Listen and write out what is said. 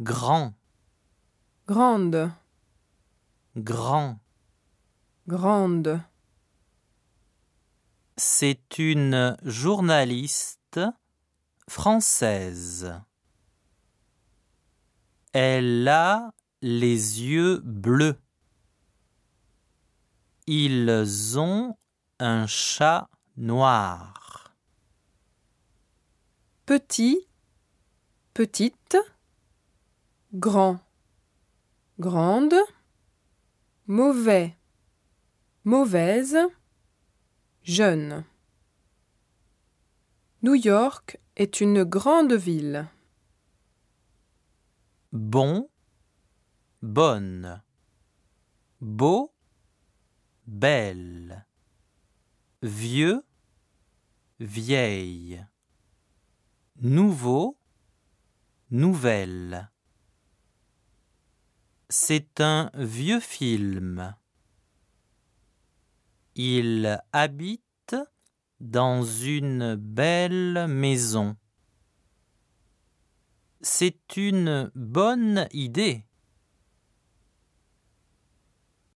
grand, grande, grand. grande, C'est une journaliste française. Elle a les yeux bleus. Ils ont un chat noir. petit, petite, grand, grande, mauvais, mauvaise, jeune. New York est une grande ville. Bon, bonne. Beau, belle. Vieux, vieille. Nouveau, nouvelle. C'est un vieux film. Il habite dans une belle maison. C'est une bonne idée.